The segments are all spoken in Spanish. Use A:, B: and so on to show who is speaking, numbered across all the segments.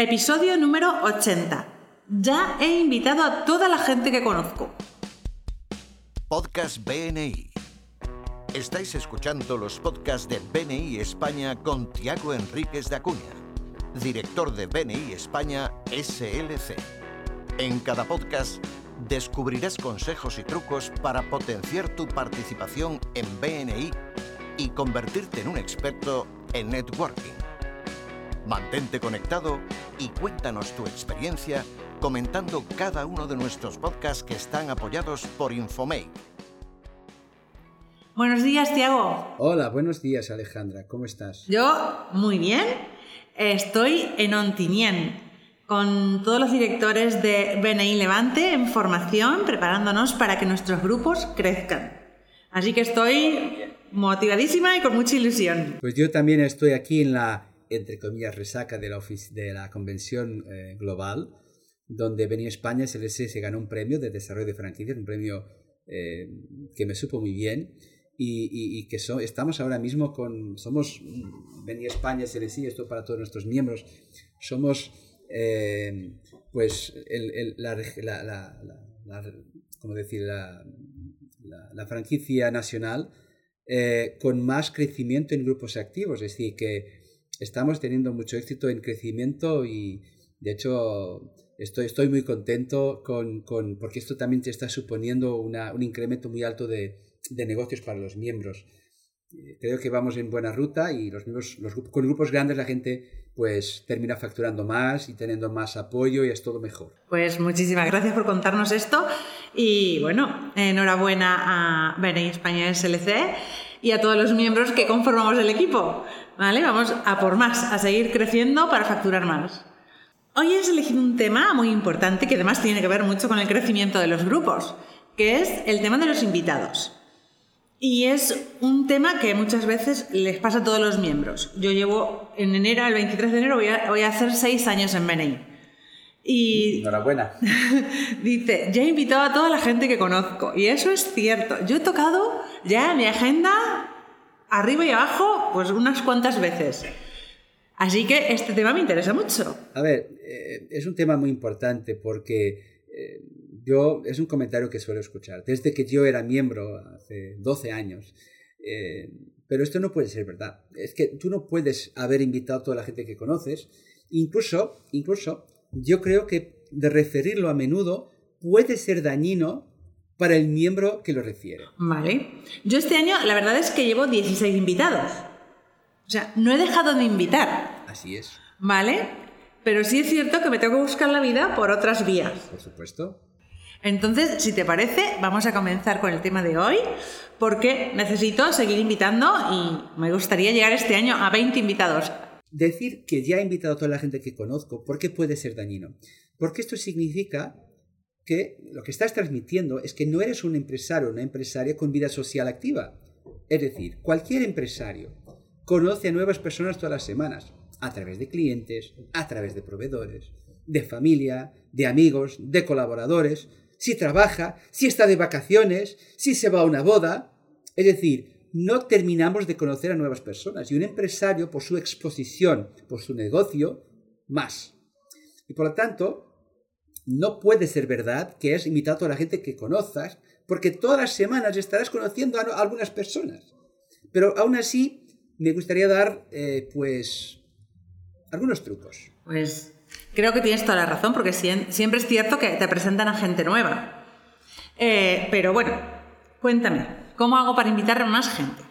A: Episodio número 80. Ya he invitado a toda la gente que conozco.
B: Podcast BNI. Estáis escuchando los podcasts de BNI España con Tiago Enríquez de Acuña, director de BNI España SLC. En cada podcast descubrirás consejos y trucos para potenciar tu participación en BNI y convertirte en un experto en networking. Mantente conectado y cuéntanos tu experiencia comentando cada uno de nuestros podcasts que están apoyados por Infomake.
A: Buenos días, Tiago.
C: Hola, buenos días, Alejandra. ¿Cómo estás?
A: Yo, muy bien. Estoy en Ontinien con todos los directores de BNI Levante en formación, preparándonos para que nuestros grupos crezcan. Así que estoy motivadísima y con mucha ilusión.
C: Pues yo también estoy aquí en la entre comillas, resaca de la, de la convención eh, global, donde venía España, SLC se ganó un premio de desarrollo de franquicias, un premio eh, que me supo muy bien. Y, que estamos ahora mismo con, somos, venía España, SLC, esto para todos nuestros miembros, somos, eh, pues, el, la, la, la, ¿cómo decir? La, franquicia nacional con más crecimiento en grupos activos, es decir, que estamos teniendo mucho éxito en crecimiento y de hecho estoy, estoy muy contento con, con porque esto también te está suponiendo una, un incremento muy alto de, de, negocios para los miembros. Eh, creo que vamos en buena ruta y los miembros, los, con grupos grandes la gente pues termina facturando más y teniendo más apoyo y es todo mejor.
A: Pues muchísimas gracias por contarnos esto y bueno, enhorabuena a BNI España SLC y a todos los miembros que conformamos el equipo. ¿Vale? Vamos a por más, a seguir creciendo para facturar más. Hoy he elegido un tema muy importante que además tiene que ver mucho con el crecimiento de los grupos, que es el tema de los invitados. Y es un tema que muchas veces les pasa a todos los miembros. Yo llevo en enero, el 23 de enero, voy a, voy a hacer seis años en BNI.
C: Y Enhorabuena.
A: dice, ya he invitado a toda la gente que conozco. Y eso es cierto. Yo he tocado ya mi agenda arriba y abajo, pues unas cuantas veces. Así que este tema me interesa mucho.
C: A ver, eh, es un tema muy importante porque eh, yo, es un comentario que suelo escuchar. Desde que yo era miembro, hace 12 años, eh, pero esto no puede ser verdad. Es que tú no puedes haber invitado a toda la gente que conoces. Incluso, incluso, yo creo que de referirlo a menudo puede ser dañino para el miembro que lo refiere.
A: Vale. Yo este año, la verdad es que llevo 16 invitados. O sea, no he dejado de invitar.
C: Así es.
A: ¿Vale? Pero sí es cierto que me tengo que buscar la vida por otras vías.
C: Por supuesto.
A: Entonces, si te parece, vamos a comenzar con el tema de hoy, porque necesito seguir invitando y me gustaría llegar este año a 20 invitados.
C: Decir que ya he invitado a toda la gente que conozco, ¿por qué puede ser dañino? Porque esto significa que lo que estás transmitiendo es que no eres un empresario o una empresaria con vida social activa. Es decir, cualquier empresario conoce a nuevas personas todas las semanas, a través de clientes, a través de proveedores, de familia, de amigos, de colaboradores, si trabaja, si está de vacaciones, si se va a una boda. Es decir, no terminamos de conocer a nuevas personas y un empresario por su exposición, por su negocio, más. Y por lo tanto, no puede ser verdad que has invitado a la gente que conozcas, porque todas las semanas estarás conociendo a algunas personas. Pero aún así, me gustaría dar, eh, pues, algunos trucos.
A: Pues creo que tienes toda la razón, porque siempre es cierto que te presentan a gente nueva. Eh, pero bueno, cuéntame, ¿cómo hago para invitar a más gente?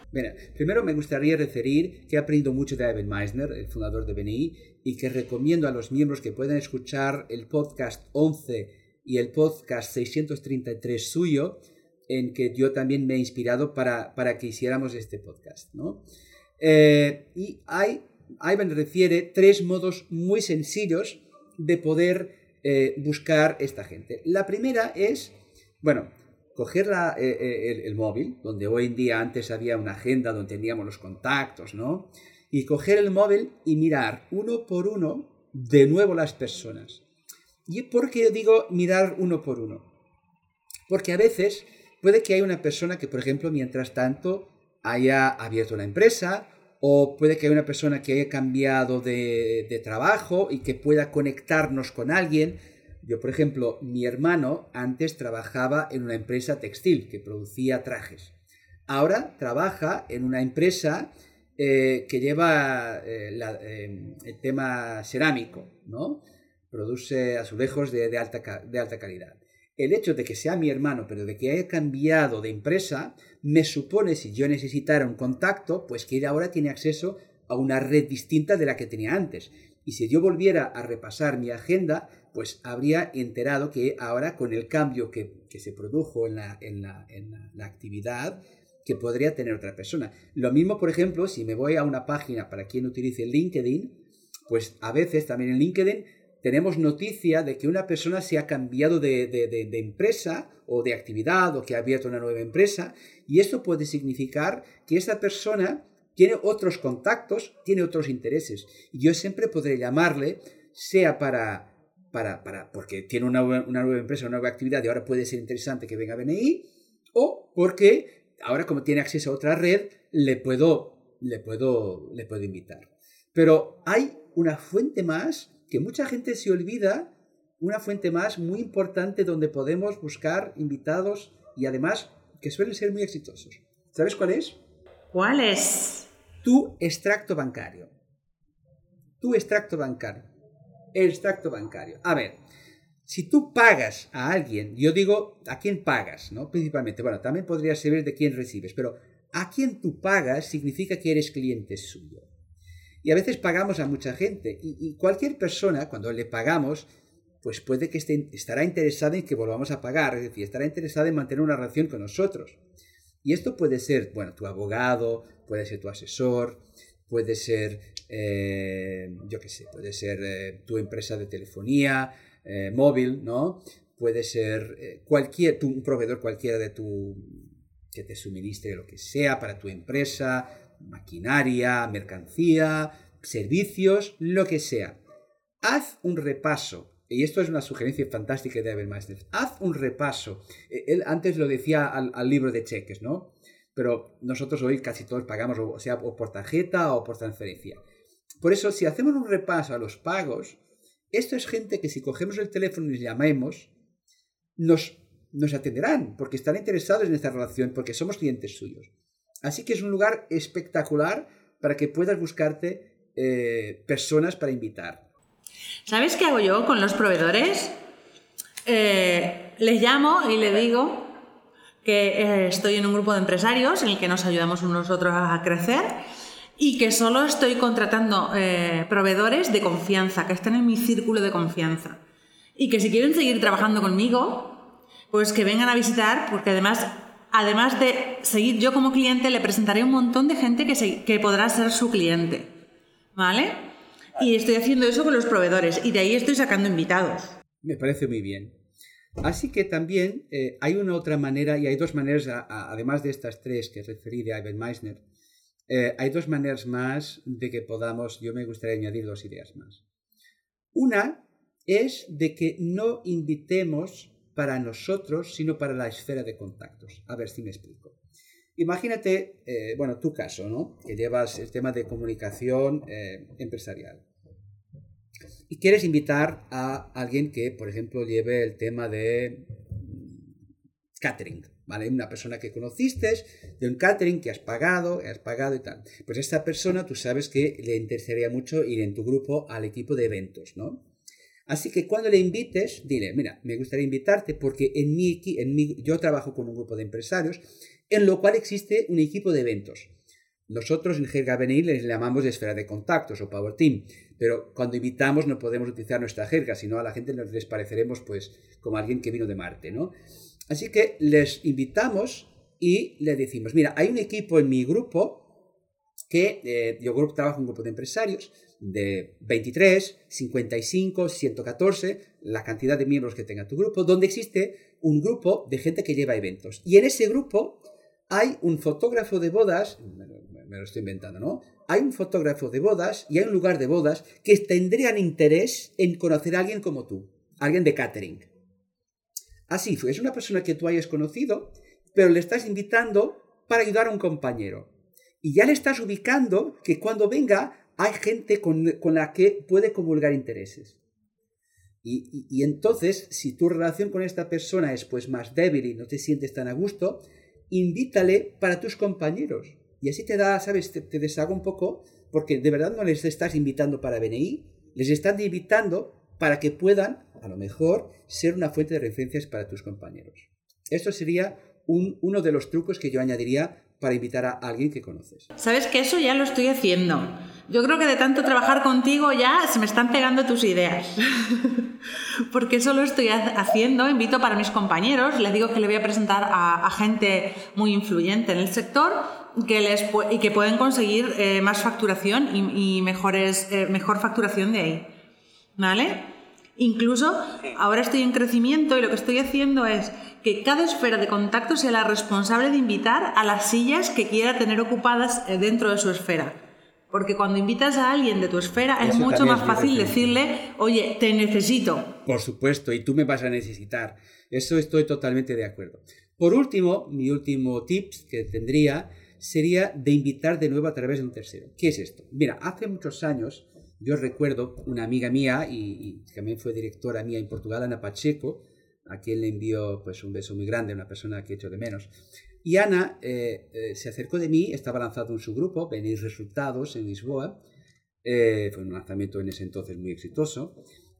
C: Primero me gustaría referir que he aprendido mucho de Evan Meisner, el fundador de BNI, y que recomiendo a los miembros que puedan escuchar el podcast 11 y el podcast 633 suyo, en que yo también me he inspirado para, para que hiciéramos este podcast. ¿no? Eh, y hay, Ivan refiere tres modos muy sencillos de poder eh, buscar esta gente. La primera es, bueno, coger la, eh, el, móvil, donde hoy en día antes había una agenda donde teníamos los contactos, ¿no? y coger el móvil y mirar uno por uno de nuevo las personas. ¿Y por qué digo mirar uno por uno? Porque a veces puede que haya una persona que, por ejemplo, mientras tanto haya abierto una empresa o puede que haya una persona que haya cambiado de, de trabajo y que pueda conectarnos con alguien. Yo, por ejemplo, mi hermano antes trabajaba en una empresa textil que producía trajes. Ahora trabaja en una empresa eh, que lleva eh, eh, el tema cerámico, ¿no? Produce azulejos de, de, alta, de alta calidad. El hecho de que sea mi hermano, pero de que haya cambiado de empresa, me supone, si yo necesitara un contacto, pues que él ahora tiene acceso a una red distinta de la que tenía antes. Y si yo volviera a repasar mi agenda, pues habría enterado que ahora con el cambio que, que se produjo en la, en la, en la, actividad, que podría tener otra persona. Lo mismo, por ejemplo, si me voy a una página para quien utilice LinkedIn, pues a veces también en LinkedIn tenemos noticia de que una persona se ha cambiado de, de, de, de, empresa o de actividad o que ha abierto una nueva empresa y esto puede significar que esa persona tiene otros contactos, tiene otros intereses. Y yo siempre podré llamarle, sea para, para, para porque tiene una, una nueva empresa, una nueva actividad y ahora puede ser interesante que venga a BNI, o porque ahora como tiene acceso a otra red, le puedo, le puedo, le puedo invitar. Pero hay una fuente más que mucha gente se olvida, una fuente más muy importante donde podemos buscar invitados y además que suelen ser muy exitosos. ¿Sabes cuál es?
A: ¿Cuál es?
C: Tu extracto bancario. Tu extracto bancario. Extracto bancario. A ver, si tú pagas a alguien, yo digo a quién pagas, ¿no? Principalmente, bueno, también podría servir de quién recibes, pero a quién tú pagas significa que eres cliente suyo. Y a veces pagamos a mucha gente y, y cualquier persona, cuando le pagamos, pues puede que esté, estará interesada en que volvamos a pagar, es decir, estará interesada en mantener una relación con nosotros. Y esto puede ser, bueno, tu abogado, puede ser tu asesor, puede ser, eh, yo qué sé, puede ser eh, tu empresa de telefonía, eh, móvil, ¿no? Puede ser cualquier, tu, un proveedor cualquiera de tu, que te suministre lo que sea para tu empresa, maquinaria, mercancía, servicios, lo que sea. Haz un repaso. Y esto es una sugerencia fantástica de Habermeister. Haz un repaso. E, él antes lo decía al libro de cheques, ¿no? Pero nosotros hoy casi todos pagamos, o sea, o por tarjeta o por transferencia. Por eso, si hacemos un repaso a los pagos, esto es gente que si cogemos el teléfono y les llamemos, nos, nos atenderán, porque están interesados en esta relación, porque somos clientes suyos. Así que es un lugar espectacular para que puedas buscarte eh, personas para invitar.
A: ¿Sabes qué hago yo con los proveedores? Eh, les llamo y le digo que eh, estoy en un grupo de empresarios en el que nos ayudamos unos otros a crecer y que solo estoy contratando eh, proveedores de confianza, que están en mi círculo de confianza. Y que si quieren seguir trabajando conmigo, pues que vengan a visitar, porque además, además de seguir yo como cliente, le presentaré un montón de gente que, se, que podrá ser su cliente. ¿Vale? Y estoy haciendo eso con los proveedores y de ahí estoy sacando invitados.
C: Me parece muy bien. Así que también eh, hay una otra manera, y hay dos maneras, además de estas tres que referí de Ivan Meissner, eh, hay dos maneras más de que podamos, yo me gustaría añadir dos ideas más. Una es de que no invitemos para nosotros, sino para la esfera de contactos. A ver si me explico. Imagínate, eh, bueno, tu caso, ¿no? Que llevas el tema de comunicación empresarial. Y quieres invitar a alguien que, por ejemplo, lleve el tema de catering, ¿vale? Una persona que conociste, de un catering que has pagado, has pagado y tal. Pues esta persona tú sabes que le interesaría mucho ir en tu grupo al equipo de eventos, ¿no? Así que cuando le invites, dile, mira, me gustaría invitarte porque en mi, en mi, yo trabajo con un grupo de empresarios en lo cual existe un equipo de eventos. Nosotros en Jerga Benil les llamamos de esfera de contactos o Power Team, pero cuando invitamos no podemos utilizar nuestra jerga, sino a la gente les pareceremos pues como alguien que vino de Marte, ¿no? Así que les invitamos y les decimos, mira, hay un equipo en mi grupo que eh, yo grupo, trabajo en un grupo de empresarios de 23, 55, 114, la cantidad de miembros que tenga tu grupo, donde existe un grupo de gente que lleva eventos. Y en ese grupo hay un fotógrafo de bodas, me lo, estoy inventando, ¿no? Hay un fotógrafo de bodas y hay un lugar de bodas que tendrían interés en conocer a alguien como tú, alguien de catering. Así es una persona que tú hayas conocido, pero le estás invitando para ayudar a un compañero. Y ya le estás ubicando que cuando venga hay gente con, la que puede comulgar intereses. Y, entonces, si tu relación con esta persona es pues más débil y no te sientes tan a gusto, invítale para tus compañeros. Y así te da, ¿sabes? Te, te deshaga un poco, porque de verdad no les estás invitando para BNI, les estás invitando para que puedan, a lo mejor, ser una fuente de referencias para tus compañeros. Esto sería uno de los trucos que yo añadiría para invitar a alguien que conoces.
A: Sabes que eso ya lo estoy haciendo. Yo creo que de tanto trabajar contigo ya se me están pegando tus ideas. Porque eso lo estoy haciendo, invito para mis compañeros, les digo que le voy a presentar a, gente muy influyente en el sector que les, y que pueden conseguir eh, más facturación y, mejores, eh, mejor facturación de ahí. ¿Vale? Incluso ahora estoy en crecimiento y lo que estoy haciendo es que cada esfera de contacto sea la responsable de invitar a las sillas que quiera tener ocupadas eh, dentro de su esfera. Porque cuando invitas a alguien de tu esfera es mucho más fácil decirle, oye, te necesito.
C: Por supuesto, y tú me vas a necesitar. Eso estoy totalmente de acuerdo. Por último, mi último tip que tendría sería de invitar de nuevo a través de un tercero. ¿Qué es esto? Mira, hace muchos años yo recuerdo una amiga mía y, y también fue directora mía en Portugal, Ana Pacheco, a quien le envío pues, un beso muy grande, una persona que he hecho de menos. Y Ana eh, eh, se acercó de mí, estaba lanzado en su grupo, Venís Resultados en Lisboa, eh, fue un lanzamiento en ese entonces muy exitoso,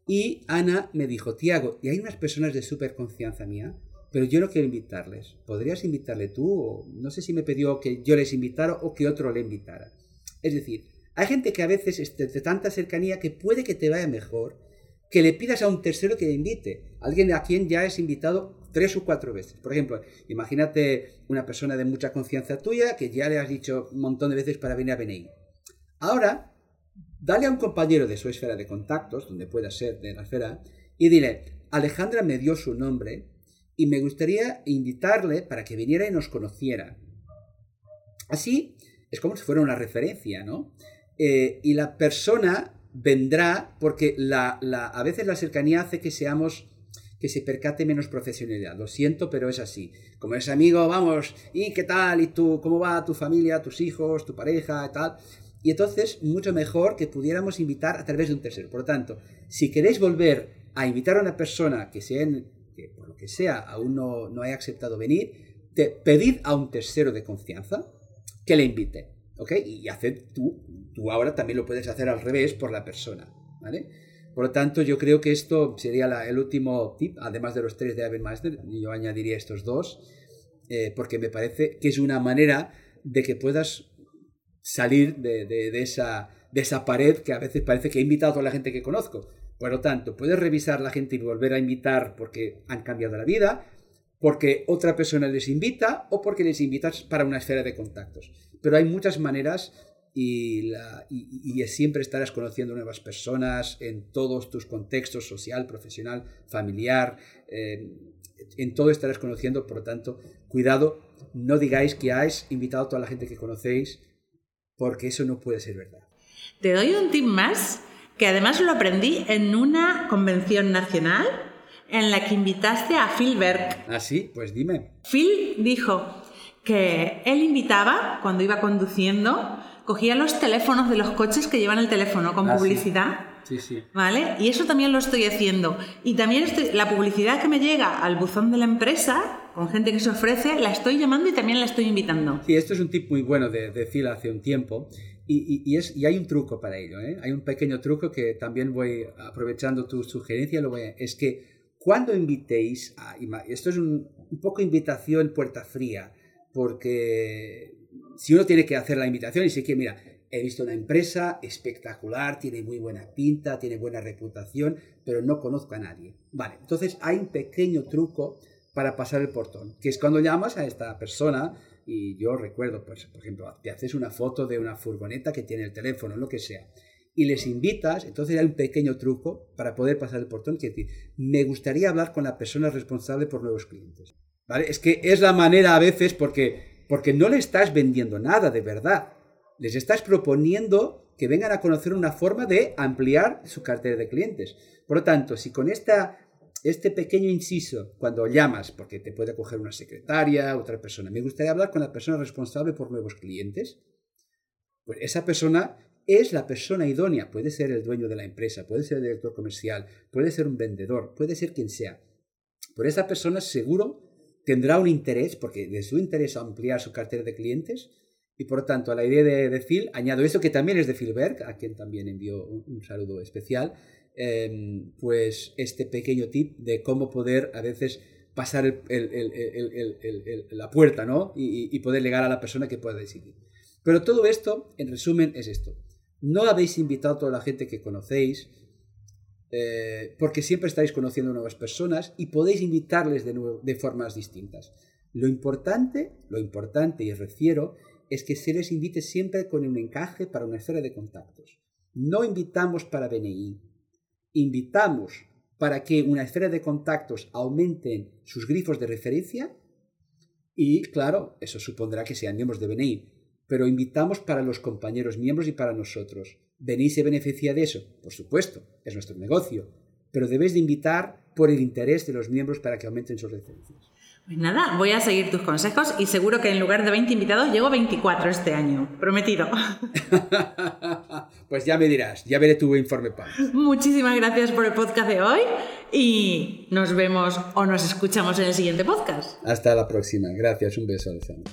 C: y Ana me dijo, Tiago, y hay unas personas de súper confianza mía, pero yo no quiero invitarles, ¿podrías invitarle tú? no sé si me pidió que yo les invitara o que otro le invitara. Es decir, hay gente que a veces es de tanta cercanía que puede que te vaya mejor que le pidas a un tercero que le invite, alguien a quien ya has invitado tres o cuatro veces. Por ejemplo, imagínate una persona de mucha confianza tuya que ya le has dicho un montón de veces para venir a BNI. Ahora, dale a un compañero de su esfera de contactos, donde pueda ser de la esfera, y dile, Alejandra me dio su nombre y me gustaría invitarle para que viniera y nos conociera. Así es como si fuera una referencia, ¿no? Eh, y la persona vendrá porque la, a veces la cercanía hace que seamos que se percate menos profesionalidad. Lo siento, pero es así. Como es amigo, vamos, ¿y qué tal? ¿Y tú? ¿Cómo va tu familia, tus hijos, tu pareja y tal? Y entonces, mucho mejor que pudiéramos invitar a través de un tercero. Por lo tanto, si queréis volver a invitar a una persona que, sea que por lo que sea aún no, no haya aceptado venir, te, pedid a un tercero de confianza que le invite. ¿Ok? Y haced tú, tú ahora también lo puedes hacer al revés por la persona. ¿Vale? Por lo tanto, yo creo que esto sería el último tip, además de los tres de Master, yo añadiría estos dos, eh, porque me parece que es una manera de que puedas salir de, de, esa, de esa pared que a veces parece que he invitado a toda la gente que conozco. Por lo tanto, puedes revisar la gente y volver a invitar porque han cambiado la vida, porque otra persona les invita o porque les invitas para una esfera de contactos pero hay muchas maneras y, siempre estarás conociendo nuevas personas en todos tus contextos, social, profesional, familiar, eh, en todo estarás conociendo, por lo tanto, cuidado, no digáis que has invitado a toda la gente que conocéis, porque eso no puede ser verdad.
A: Te doy un tip más, que además lo aprendí en una convención nacional en la que invitaste a Phil Berg.
C: Ah, sí, pues dime.
A: Phil dijo, que él invitaba, cuando iba conduciendo, cogía los teléfonos de los coches que llevan el teléfono con ah, publicidad.
C: Sí. Sí,
A: ¿Vale? Y eso también lo estoy haciendo. Y también la publicidad que me llega al buzón de la empresa, con gente que se ofrece, la estoy llamando y también la estoy invitando.
C: Sí, esto es un tip muy bueno de, decir hace un tiempo. Y, y, es, y, hay un truco para ello. ¿eh? Hay un pequeño truco que también voy, aprovechando tu sugerencia, lo voy es que cuando invitéis, a, esto es un, poco invitación puerta fría, porque si uno tiene que hacer la invitación y dice que, mira, he visto una empresa espectacular, tiene muy buena pinta, tiene buena reputación, pero no conozco a nadie. Vale, entonces hay un pequeño truco para pasar el portón, que es cuando llamas a esta persona y yo recuerdo, pues, por ejemplo, te haces una foto de una furgoneta que tiene el teléfono, lo que sea, y les invitas, entonces hay un pequeño truco para poder pasar el portón, que decir, me gustaría hablar con la persona responsable por nuevos clientes. Es que es la manera a veces porque, porque no le estás vendiendo nada de verdad. Les estás proponiendo que vengan a conocer una forma de ampliar su cartera de clientes. Por lo tanto, si con esta, este pequeño inciso, cuando llamas, porque te puede coger una secretaria, otra persona, me gustaría hablar con la persona responsable por nuevos clientes, Pues esa persona es la persona idónea. Puede ser el dueño de la empresa, puede ser el director comercial, puede ser un vendedor, puede ser quien sea. Por esa persona seguro tendrá un interés, porque de su interés ampliar su cartera de clientes, y por tanto a la idea de, Phil añado eso que también es de Philberg, a quien también envío un, saludo especial, em, pues este pequeño tip de cómo poder a veces pasar la puerta, ¿no? Y, poder llegar a la persona que pueda decidir. Pero todo esto, en resumen, es esto. No habéis invitado a toda la gente que conocéis, eh, porque siempre estáis conociendo nuevas personas y podéis invitarles de, nuevo, de formas distintas. Lo importante, lo importante, y refiero, es que se les invite siempre con un encaje para una esfera de contactos. No invitamos para BNI, invitamos para que una esfera de contactos aumenten sus grifos de referencia y, claro, eso supondrá que sean miembros de BNI, pero invitamos para los compañeros miembros y para nosotros. ¿Venís se beneficia de eso? Por supuesto, es nuestro negocio, pero debéis de invitar por el interés de los miembros para que aumenten sus referencias.
A: Pues nada, voy a seguir tus consejos y seguro que en lugar de 20 invitados llego 24 este año, prometido.
C: pues ya me dirás, ya veré tu informe PAN.
A: Muchísimas gracias por el podcast de hoy y nos vemos o nos escuchamos en el siguiente podcast.
C: Hasta la próxima, gracias, un beso Alejandro.